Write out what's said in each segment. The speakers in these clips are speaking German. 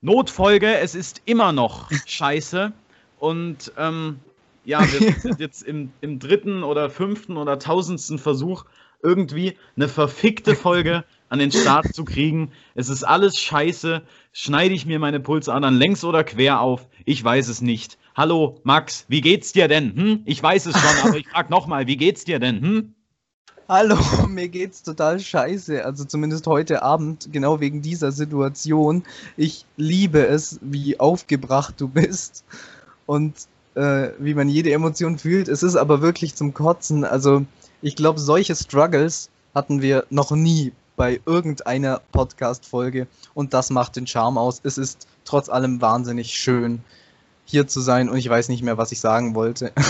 Notfolge, es ist immer noch scheiße. Und ähm, ja, wir sind jetzt im, im dritten oder fünften oder tausendsten Versuch, irgendwie eine verfickte Folge an den Start zu kriegen. Es ist alles scheiße. Schneide ich mir meine Pulsadern längs oder quer auf? Ich weiß es nicht. Hallo, Max, wie geht's dir denn? Hm? Ich weiß es schon, aber ich frag nochmal, wie geht's dir denn? Hm? Hallo, mir geht's total scheiße. Also zumindest heute Abend, genau wegen dieser Situation. Ich liebe es, wie aufgebracht du bist und äh, wie man jede Emotion fühlt. Es ist aber wirklich zum Kotzen. Also ich glaube, solche Struggles hatten wir noch nie bei irgendeiner Podcast-Folge und das macht den Charme aus. Es ist trotz allem wahnsinnig schön, hier zu sein und ich weiß nicht mehr, was ich sagen wollte.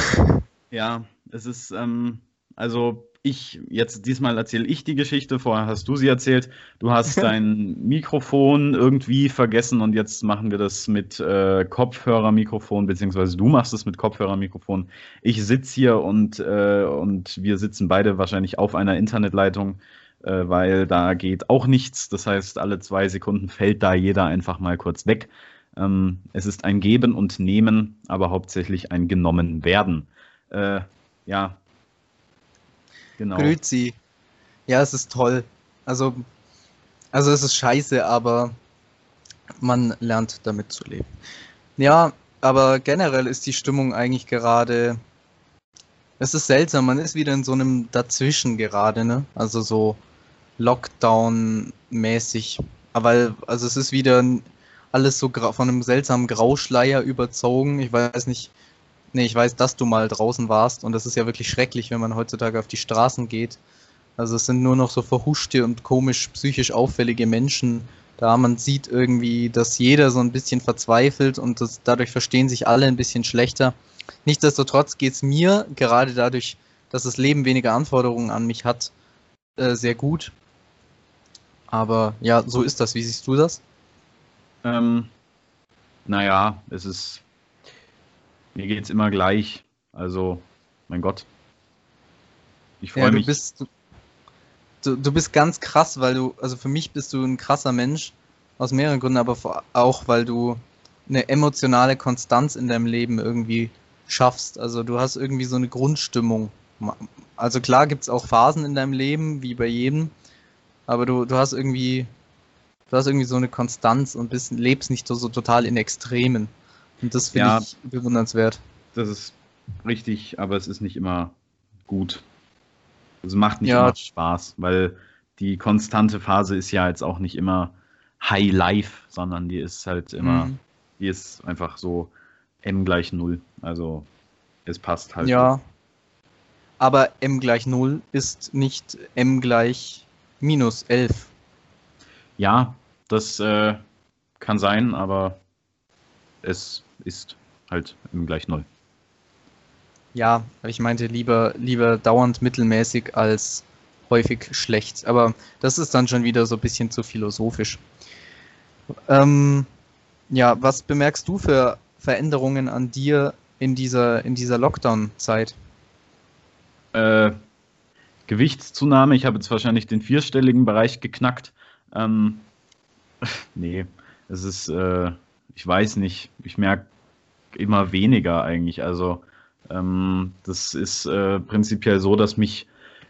Ja, es ist, ähm, also ich, jetzt diesmal erzähle ich die Geschichte, vorher hast du sie erzählt. Du hast dein Mikrofon irgendwie vergessen und jetzt machen wir das mit äh, Kopfhörermikrofon, beziehungsweise du machst es mit Kopfhörermikrofon. Ich sitze hier und, äh, und wir sitzen beide wahrscheinlich auf einer Internetleitung, äh, weil da geht auch nichts. Das heißt, alle zwei Sekunden fällt da jeder einfach mal kurz weg. Ähm, es ist ein Geben und Nehmen, aber hauptsächlich ein genommen werden. Äh, ja, Genau. Grüezi. Ja, es ist toll. Also, also es ist scheiße, aber man lernt damit zu leben. Ja, aber generell ist die Stimmung eigentlich gerade. Es ist seltsam, man ist wieder in so einem Dazwischen gerade, ne? Also so Lockdown-mäßig. Aber also es ist wieder alles so von einem seltsamen Grauschleier überzogen. Ich weiß nicht, Nee, ich weiß, dass du mal draußen warst und das ist ja wirklich schrecklich, wenn man heutzutage auf die Straßen geht. Also es sind nur noch so verhuschte und komisch psychisch auffällige Menschen da. Man sieht irgendwie, dass jeder so ein bisschen verzweifelt und das, dadurch verstehen sich alle ein bisschen schlechter. Nichtsdestotrotz geht es mir, gerade dadurch, dass das Leben weniger Anforderungen an mich hat, äh, sehr gut. Aber ja, so ist das. Wie siehst du das? Ähm, naja, es ist mir geht es immer gleich. Also, mein Gott. Ich freue ja, mich. Bist, du, du bist ganz krass, weil du, also für mich bist du ein krasser Mensch. Aus mehreren Gründen, aber auch, weil du eine emotionale Konstanz in deinem Leben irgendwie schaffst. Also du hast irgendwie so eine Grundstimmung. Also klar gibt es auch Phasen in deinem Leben, wie bei jedem, aber du, du hast irgendwie, du hast irgendwie so eine Konstanz und bist, lebst nicht so, so total in Extremen. Und das finde ja, ich bewundernswert. Das ist richtig, aber es ist nicht immer gut. Es macht nicht ja. immer Spaß, weil die konstante Phase ist ja jetzt auch nicht immer High Life, sondern die ist halt immer, mhm. die ist einfach so m gleich 0. Also es passt halt. Ja. Aber m gleich 0 ist nicht m gleich minus 11. Ja, das äh, kann sein, aber es ist halt gleich null. Ja, ich meinte lieber, lieber dauernd mittelmäßig als häufig schlecht. Aber das ist dann schon wieder so ein bisschen zu philosophisch. Ähm, ja, was bemerkst du für Veränderungen an dir in dieser, in dieser Lockdown-Zeit? Äh, Gewichtszunahme. Ich habe jetzt wahrscheinlich den vierstelligen Bereich geknackt. Ähm, nee, es ist, äh, ich weiß nicht, ich merke immer weniger eigentlich. Also ähm, das ist äh, prinzipiell so, dass mich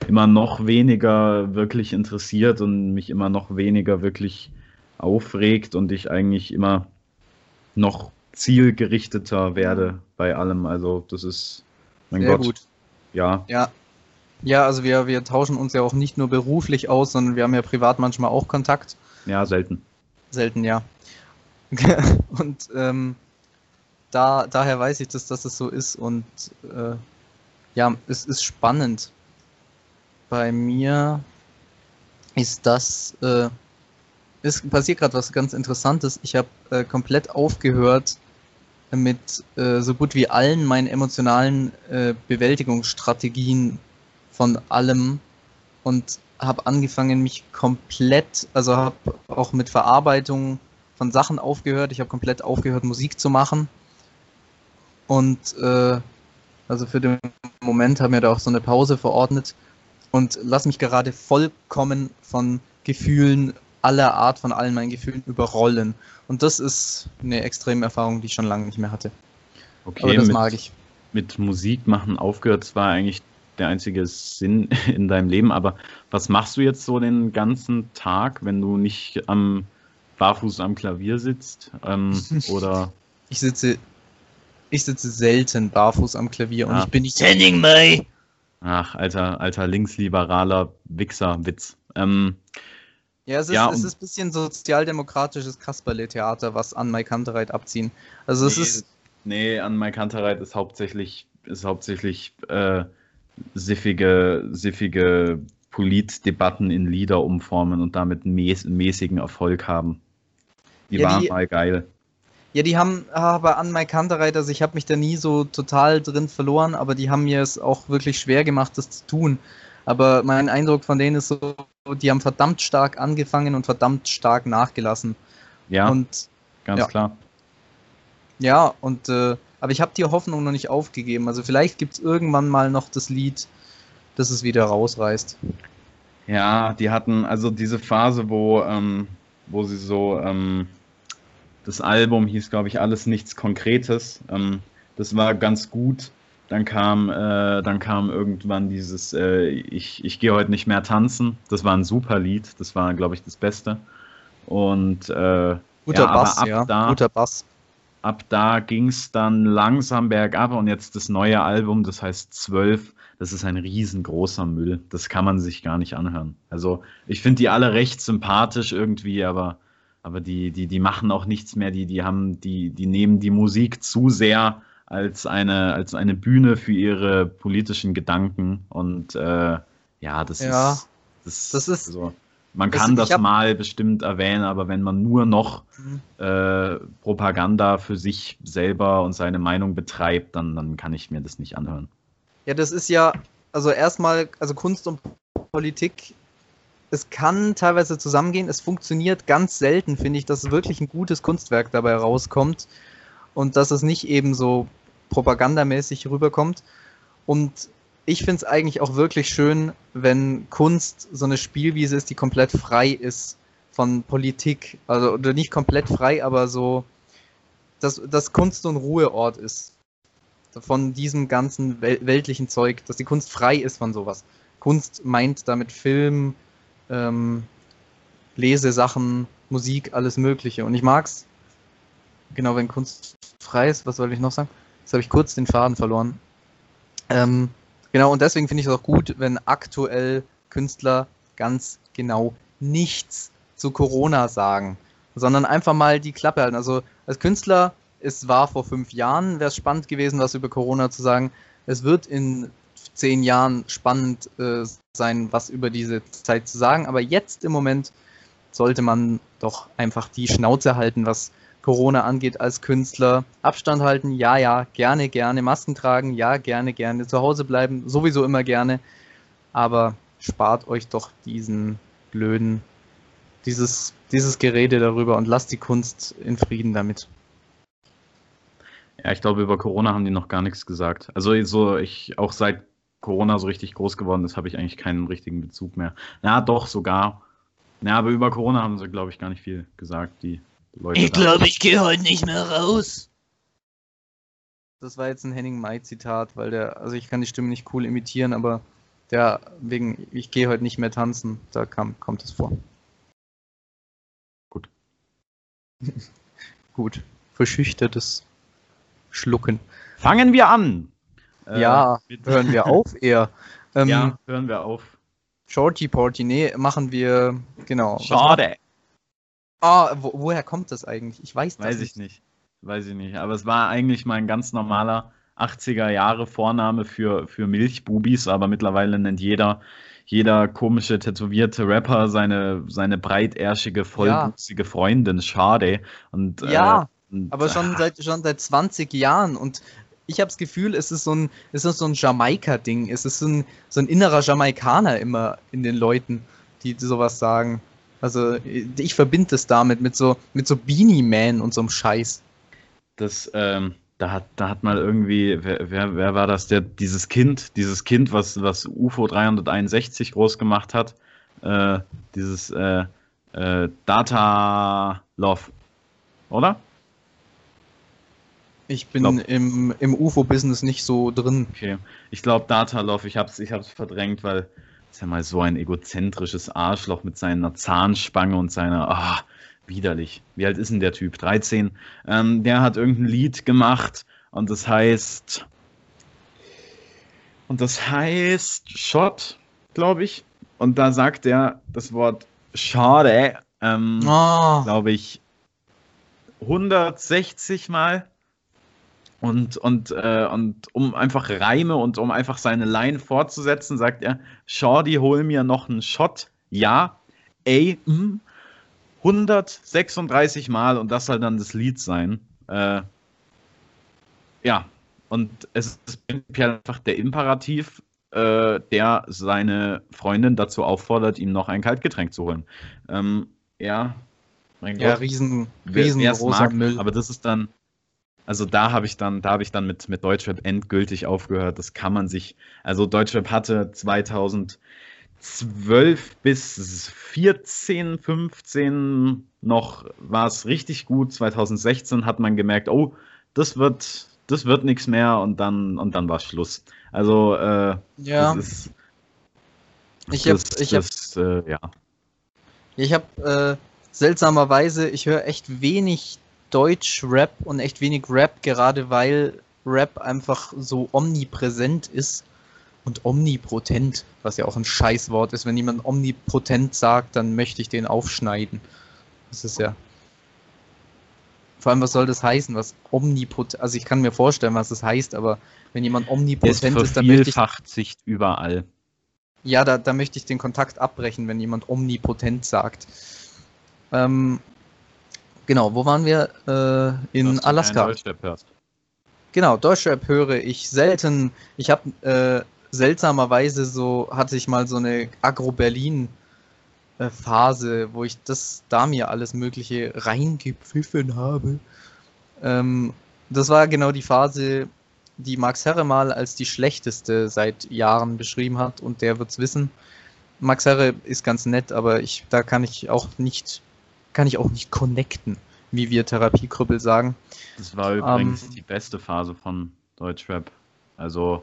immer noch weniger wirklich interessiert und mich immer noch weniger wirklich aufregt und ich eigentlich immer noch zielgerichteter werde bei allem. Also das ist, mein Sehr Gott. Gut. Ja. Ja. Ja, also wir, wir tauschen uns ja auch nicht nur beruflich aus, sondern wir haben ja privat manchmal auch Kontakt. Ja, selten. Selten, ja. und ähm, da, daher weiß ich, dass, dass es so ist und äh, ja, es ist spannend. Bei mir ist das, äh, ist passiert gerade was ganz Interessantes. Ich habe äh, komplett aufgehört mit äh, so gut wie allen meinen emotionalen äh, Bewältigungsstrategien von allem und habe angefangen, mich komplett, also habe auch mit Verarbeitung von Sachen aufgehört. Ich habe komplett aufgehört, Musik zu machen. Und äh, also für den Moment haben wir da auch so eine Pause verordnet. und lass mich gerade vollkommen von Gefühlen aller Art, von allen meinen Gefühlen überrollen. Und das ist eine extreme Erfahrung, die ich schon lange nicht mehr hatte. Okay, Aber das mit, mag ich. mit Musik machen aufgehört, das war eigentlich der einzige Sinn in deinem Leben. Aber was machst du jetzt so den ganzen Tag, wenn du nicht am barfuß am Klavier sitzt? Ähm, oder Ich sitze, ich sitze selten barfuß am Klavier und Ah. ich bin nicht Henning May. ach, alter, alter linksliberaler Wichser-Witz. Ähm, Ja, es ist, Ja, es ist ein bisschen sozialdemokratisches Kasperle-Theater, was an Mike Kantereit abziehen. Also es nee, ist, nee, an Mike Kantereit ist hauptsächlich, ist hauptsächlich äh, siffige, siffige Politdebatten in Lieder umformen und damit mäß, mäßigen Erfolg haben. Die Ja, waren die- mal geil. ja, die haben aber an Mike Kantereit, also ich habe mich da nie so total drin verloren, aber die haben mir es auch wirklich schwer gemacht, das zu tun. Aber mein Eindruck von denen ist so, die haben verdammt stark angefangen und verdammt stark nachgelassen. Ja, Und ganz ja. klar. Ja, und äh, aber ich habe die Hoffnung noch nicht aufgegeben. Also vielleicht gibt es irgendwann mal noch das Lied, das es wieder rausreißt. Ja, die hatten also diese Phase, wo, ähm, wo sie so, ähm, das Album hieß, glaube ich, alles nichts Konkretes. Ähm, das war ganz gut. Dann kam, äh, dann kam irgendwann dieses äh, Ich, ich gehe heute nicht mehr tanzen. Das war ein super Lied. Das war, glaube ich, das Beste. Und äh, Guter Ja, Bass, ab ja. da- Guter Bass. ab da ging es dann langsam bergab und jetzt das neue Album, das heißt 12, das ist ein riesengroßer Müll. Das kann man sich gar nicht anhören. Also ich finde die alle recht sympathisch irgendwie, aber, aber die, die, die machen auch nichts mehr. Die, die haben, die, die nehmen die Musik zu sehr als eine, als eine Bühne für ihre politischen Gedanken. Und äh, ja, das Ja, ist. Das, das ist- So. Man das- kann das hab- mal bestimmt erwähnen, aber wenn man nur noch Mhm. äh, Propaganda für sich selber und seine Meinung betreibt, dann, dann kann ich mir das nicht anhören. Ja, das ist ja, also erstmal, also Kunst und Politik, es kann teilweise zusammengehen. Es funktioniert ganz selten, finde ich, dass wirklich ein gutes Kunstwerk dabei rauskommt und dass es nicht eben so propagandamäßig rüberkommt. Und ich finde es eigentlich auch wirklich schön, wenn Kunst so eine Spielwiese ist, die komplett frei ist von Politik. Also, oder nicht komplett frei, aber so, dass, dass Kunst so ein Ruheort ist von diesem ganzen wel weltlichen Zeug, dass die Kunst frei ist von sowas. Kunst meint damit Film, ähm, Lesesachen, Musik, alles Mögliche. Und ich mag's, genau, wenn Kunst frei ist, was soll ich noch sagen? Jetzt habe ich kurz den Faden verloren. Ähm, genau, und deswegen finde ich es auch gut, wenn aktuell Künstler ganz genau nichts zu Corona sagen, sondern einfach mal die Klappe halten. Also als Künstler, es war vor fünf Jahren, wäre es spannend gewesen, was über Corona zu sagen. Es wird in zehn Jahren spannend äh, sein, was über diese Zeit zu sagen. Aber jetzt im Moment sollte man doch einfach die Schnauze halten, was Corona angeht als Künstler. Abstand halten, ja, ja, gerne, gerne. Masken tragen, ja, gerne, gerne. Zu Hause bleiben, sowieso immer gerne. Aber spart euch doch diesen blöden, dieses, dieses Gerede darüber und lasst die Kunst in Frieden damit. Ja, ich glaube, über Corona haben die noch gar nichts gesagt. Also so, ich auch seit Corona so richtig groß geworden ist, habe ich eigentlich keinen richtigen Bezug mehr. Na, doch, sogar. Ja, aber über Corona haben sie, glaube ich, gar nicht viel gesagt, die Leute. Ich glaube, ich gehe heute nicht mehr raus. Das war jetzt ein Henning Mai Zitat, weil der, also ich kann die Stimme nicht cool imitieren, aber der wegen, ich gehe heute nicht mehr tanzen, da kam, kommt es vor. Gut. Gut. Verschüchtertes Schlucken. Fangen wir an! Äh, ja, hören wir auf eher. Ähm, ja, hören wir auf. Shorty Porty, nee, machen wir, genau. Schade. Ah, wo, woher kommt das eigentlich? Ich weiß das Weiß ich nicht. Weiß ich nicht. Aber es war eigentlich mein ganz normaler 80er Jahre Vorname für, für Milchbubis, aber mittlerweile nennt jeder, jeder komische tätowierte Rapper seine, seine breitärschige, vollbusige Freundin Schade. Und, Ja, äh, Aber schon seit, schon seit 20 Jahren und ich habe das Gefühl, es ist so ein, so ein Jamaika-Ding. Es ist so ein, so ein innerer Jamaikaner immer in den Leuten, die sowas sagen. Also ich verbinde es damit, mit so, mit so Beanie Man und so einem Scheiß. Das, ähm, da hat, da hat mal irgendwie, wer, wer, wer war das? Der, dieses Kind, dieses Kind, was, was UFO 361 groß gemacht hat. Äh, dieses äh, äh, Data Love. Oder? Ich bin Glaub- im, im UFO-Business nicht so drin. Okay. Ich glaube Data Love, ich hab's, ich hab's verdrängt, weil ist ja mal so ein egozentrisches Arschloch mit seiner Zahnspange und seiner, ah, widerlich. Wie alt ist denn der Typ? 13. Ähm, der hat irgendein Lied gemacht und das heißt, und das heißt Shot, glaube ich. Und da sagt er das Wort Schade, ähm, Ah, glaube ich, 160 Mal. Und, und, äh, und um einfach Reime und um einfach seine Line fortzusetzen, sagt er, Shorty, hol mir noch einen Shot. Ja, ey, mm, 136 Mal und das soll dann das Lied sein. Äh, ja, und es ist prinzipiell einfach der Imperativ, äh, der seine Freundin dazu auffordert, ihm noch ein Kaltgetränk zu holen. Ähm, ja, mein ja, Gott. riesen, Wer- wer's riesengroßer mag, Müll. Aber das ist dann, also da habe ich dann, da habe ich dann mit, mit Deutschrap endgültig aufgehört. Das kann man sich, also Deutschrap hatte 2012 bis 14, 15 noch, war es richtig gut. 2016 hat man gemerkt, oh, das wird, das wird nichts mehr und dann, und dann war Schluss. Also, äh, ja, das ist, ich habe ich hab, das, äh, ja. ich hab, äh, seltsamerweise, ich höre echt wenig Deutsch-Rap und echt wenig Rap, gerade weil Rap einfach so omnipräsent ist und omnipotent, was ja auch ein Scheißwort ist. Wenn jemand omnipotent sagt, dann möchte ich den aufschneiden. Das ist ja. Vor allem, was soll das heißen? Was omnipotent. Also, ich kann mir vorstellen, was das heißt, aber wenn jemand omnipotent ist, dann möchte ich. sich überall. Ja, da, da möchte ich den Kontakt abbrechen, wenn jemand omnipotent sagt. Ähm, genau, wo waren wir? Äh, in dass Alaska. Deutschrap hörst. Genau, Deutschrap höre ich selten. Ich habe äh, seltsamerweise so, hatte ich mal so eine Agro-Berlin-Phase, wo ich das da mir alles Mögliche reingepfiffen habe. Ähm, das war genau die Phase, die Max Herre mal als die schlechteste seit Jahren beschrieben hat und der wird's wissen. Max Herre ist ganz nett, aber ich, da kann ich auch nicht, kann ich auch nicht connecten, wie wir Therapiekrüppel sagen. Das war übrigens Ähm, die beste Phase von Deutschrap. Also,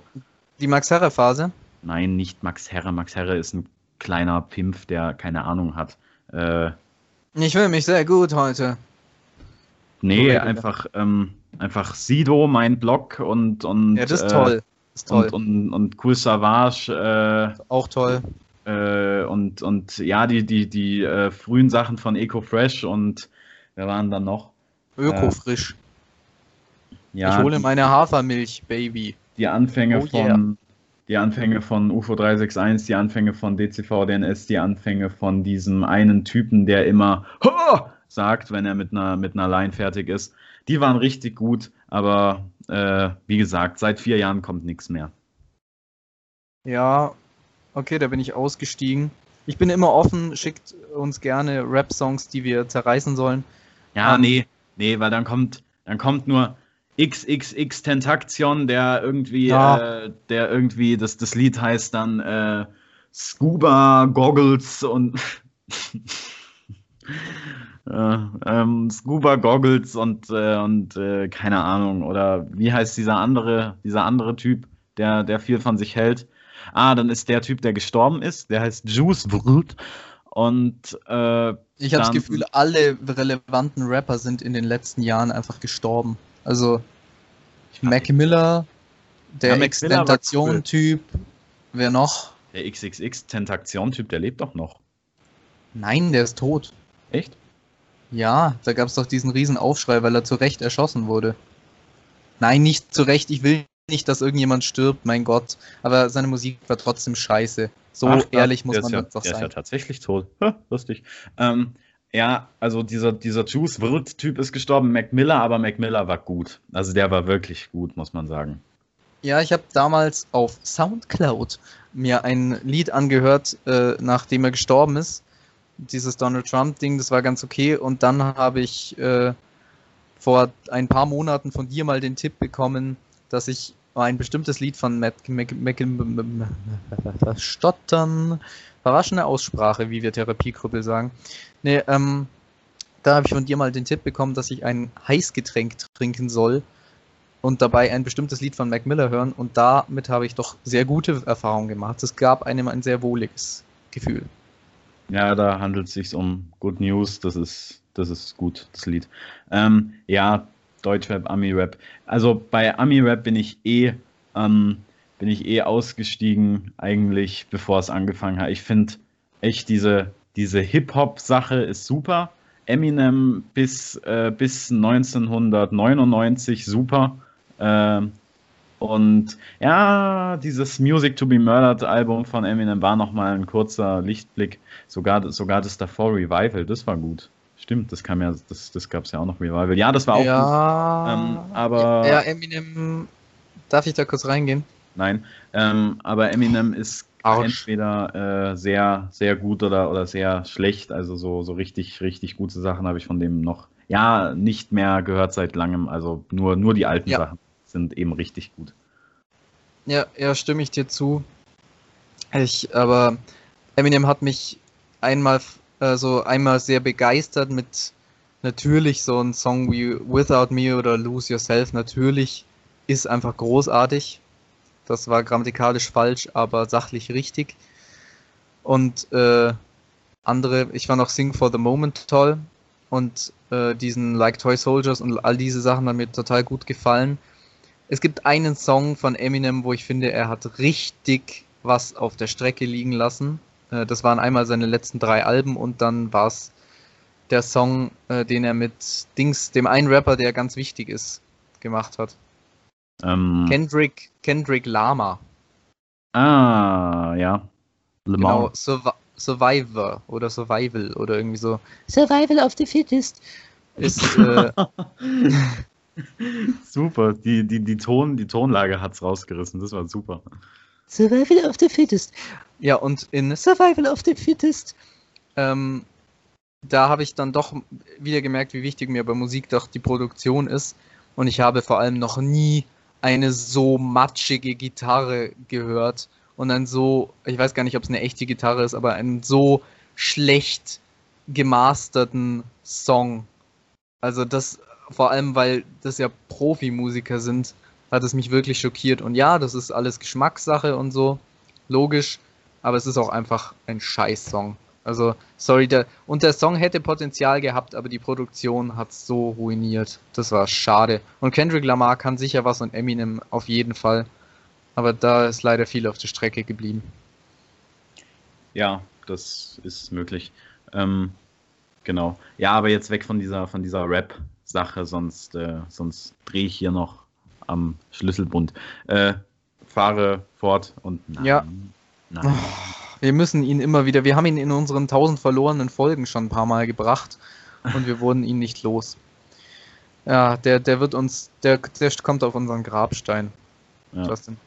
Die Max Herre Phase. nein, nicht Max Herre. Max Herre ist ein kleiner Pimpf, der keine Ahnung hat. Äh, Ich fühle mich sehr gut heute. nee, Korrekt. einfach, ähm, einfach Sido, mein Blog und, und, Ja, das ist äh, toll. Das ist toll. Und, und, und Cool Savage auch toll. Äh, äh, und, und ja, die, die, die äh, frühen Sachen von Eco Fresh und wer waren dann noch? Ökofrisch. Ja, ich hole die- meine Hafermilch, Baby. die Anfänge Oh von yeah. die Anfänge von UFO 361, die Anfänge von DCV DNS, die Anfänge von diesem einen Typen, der immer "Ha!" sagt, wenn er mit einer mit einer Line fertig ist. Die waren richtig gut, aber äh, wie gesagt, seit vier Jahren kommt nichts mehr. Ja, okay, da bin ich ausgestiegen. Ich bin immer offen, schickt uns gerne Rap-Songs, die wir zerreißen sollen. Ja, Ähm, nee, nee, weil dann kommt dann kommt nur XXX Tentaktion, der irgendwie, Ja. äh, der irgendwie, das, das Lied heißt dann äh, Scuba Goggles und äh, ähm, Scuba Goggles und, äh, und äh, keine Ahnung, oder wie heißt dieser andere, dieser andere Typ, der, der viel von sich hält? Ah, dann ist der Typ, der gestorben ist, der heißt Juice Brut und äh, Ich habe das Gefühl, alle relevanten Rapper sind in den letzten Jahren einfach gestorben. Also Mac Miller, der Ja, Extentation-Typ, wer noch? der XXX Tentaktion-Typ, der lebt doch noch. Nein, der ist tot. Echt? Ja, da gab es doch diesen riesen Aufschrei, weil er zu Recht erschossen wurde. Nein, nicht zu Recht. Ich will nicht, dass irgendjemand stirbt, mein Gott. Aber seine Musik war trotzdem scheiße. So Ach, ehrlich muss man ja, doch Der ist ja sein. tatsächlich tot. Ha, lustig. Ähm, ja, also dieser, dieser Juice Wirt-Typ ist gestorben, Mac Miller, aber Mac Miller war gut. Also der war wirklich gut, muss man sagen. Ja, ich habe damals auf Soundcloud mir ein Lied angehört, äh, nachdem er gestorben ist. Dieses Donald Trump-Ding, das war ganz okay. Und dann habe ich äh, vor ein paar Monaten von dir mal den Tipp bekommen, dass ich ein bestimmtes Lied von Matt Stottern, verraschende Aussprache, wie wir Therapiekrüppel sagen. Nee, ähm, da habe ich von dir mal den Tipp bekommen, dass ich ein Heißgetränk trinken soll und dabei ein bestimmtes Lied von Mac Miller hören und damit habe ich doch sehr gute Erfahrungen gemacht. Es gab einem ein sehr wohliges Gefühl. Ja, da handelt es sich um Good News, das ist, das ist gut, das Lied. Ähm, ja, Deutschrap, Ami-Rap. Also bei Ami-Rap bin ich eh, ähm, bin ich eh ausgestiegen, eigentlich, bevor es angefangen hat. Ich finde echt diese, diese Hip-Hop-Sache ist super. Eminem bis, äh, bis 1999 super. Äh, und ja, dieses Music to be Murdered Album von Eminem war nochmal ein kurzer Lichtblick. Sogar, sogar das davor Revival, das war gut. Stimmt, das kam ja, das, das gab es ja auch noch Revival. Ja, das war auch ja, gut. Ähm, aber. Ja, Eminem. Darf ich da kurz reingehen? Nein, ähm, aber Eminem ist Arsch. entweder äh, sehr, sehr gut oder, oder sehr schlecht. Also so, so richtig, richtig gute Sachen habe ich von dem noch, ja, nicht mehr gehört seit langem. Also nur, nur die alten ja. Sachen sind eben richtig gut. Ja, ja, stimme ich dir zu. Ich, aber Eminem hat mich einmal äh, so einmal sehr begeistert mit natürlich so ein Song wie Without Me oder Lose Yourself. Natürlich ist einfach großartig. Das war grammatikalisch falsch, aber sachlich richtig. Und äh, andere, ich fand auch Sing for the Moment toll. Und äh, diesen Like Toy Soldiers und all diese Sachen haben mir total gut gefallen. Es gibt einen Song von Eminem, wo ich finde, er hat richtig was auf der Strecke liegen lassen. Äh, das waren einmal seine letzten drei Alben und dann war es der Song, äh, den er mit Dings, dem einen Rapper, der ganz wichtig ist, gemacht hat. Ähm, Kendrick, Kendrick Lama. Ah, ja. Genau, Survi Survivor oder Survival oder irgendwie so. Survival of the Fittest. Ist, äh, super, die, die, die, Ton, die Tonlage hat's rausgerissen, das war super. Survival of the Fittest. Ja, und in Survival of the Fittest, ähm, da habe ich dann doch wieder gemerkt, wie wichtig mir bei Musik doch die Produktion ist. Und ich habe vor allem noch nie eine so matschige Gitarre gehört und ein so, ich weiß gar nicht, ob es eine echte Gitarre ist, aber einen so schlecht gemasterten Song. Also das vor allem, weil das ja Profimusiker sind, hat es mich wirklich schockiert. Und ja, das ist alles Geschmackssache und so, logisch, aber es ist auch einfach ein Scheiß-Song. Also, sorry, der, und der Song hätte Potenzial gehabt, aber die Produktion hat es so ruiniert. Das war schade. Und Kendrick Lamar kann sicher was und Eminem auf jeden Fall. Aber da ist leider viel auf der Strecke geblieben. Ja, das ist möglich. Ähm, genau. Ja, aber jetzt weg von dieser, von dieser Rap-Sache, sonst, äh, sonst drehe ich hier noch am Schlüsselbund. Äh, fahre fort und nein. Ja. Nein. Oh. Wir müssen ihn immer wieder, wir haben ihn in unseren tausend verlorenen Folgen schon ein paar Mal gebracht und wir wurden ihn nicht los. Ja, der, der wird uns, der, der kommt auf unseren Grabstein. Ja. Justin.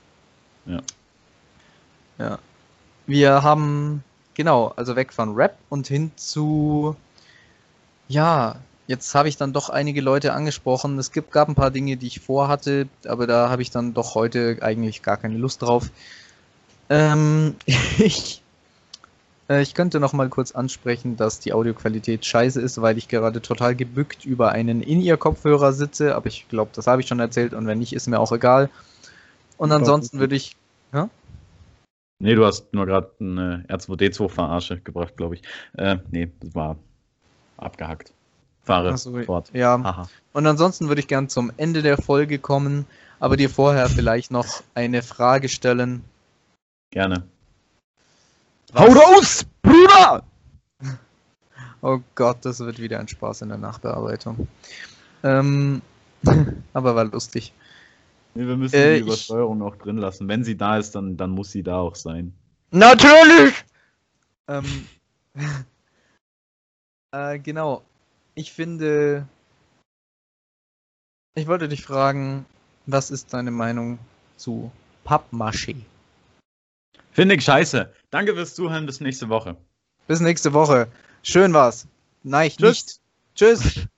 Ja. Ja. Wir haben, genau, also weg von Rap und hin zu, ja, jetzt habe ich dann doch einige Leute angesprochen. Es gibt, gab ein paar Dinge, die ich vorhatte, aber da habe ich dann doch heute eigentlich gar keine Lust drauf. Ähm, ich äh, ich könnte noch mal kurz ansprechen, dass die Audioqualität scheiße ist, weil ich gerade total gebückt über einen In-Ear-Kopfhörer sitze, aber ich glaube, das habe ich schon erzählt und wenn nicht, ist mir auch egal. Und ansonsten würde ich. Ja? Nee, du hast nur gerade eine R2D2-Verarsche gebracht, glaube ich. Äh, nee, das war abgehackt. Fahre so, fort. Ja. Aha. Und ansonsten würde ich gern zum Ende der Folge kommen, aber dir vorher vielleicht noch eine Frage stellen. Gerne. Hau raus, Bruder! Oh Gott, das wird wieder ein Spaß in der Nachbearbeitung. Ähm, aber war lustig. Nee, wir müssen äh, die Übersteuerung ich... auch drin lassen. Wenn sie da ist, dann, dann muss sie da auch sein. Natürlich! Ähm, äh, genau. Ich finde. Ich wollte dich fragen, was ist deine Meinung zu Pappmaché? Finde ich scheiße. Danke fürs Zuhören. Bis nächste Woche. Bis nächste Woche. Schön war's. Nein, Tschüss. nicht. Tschüss.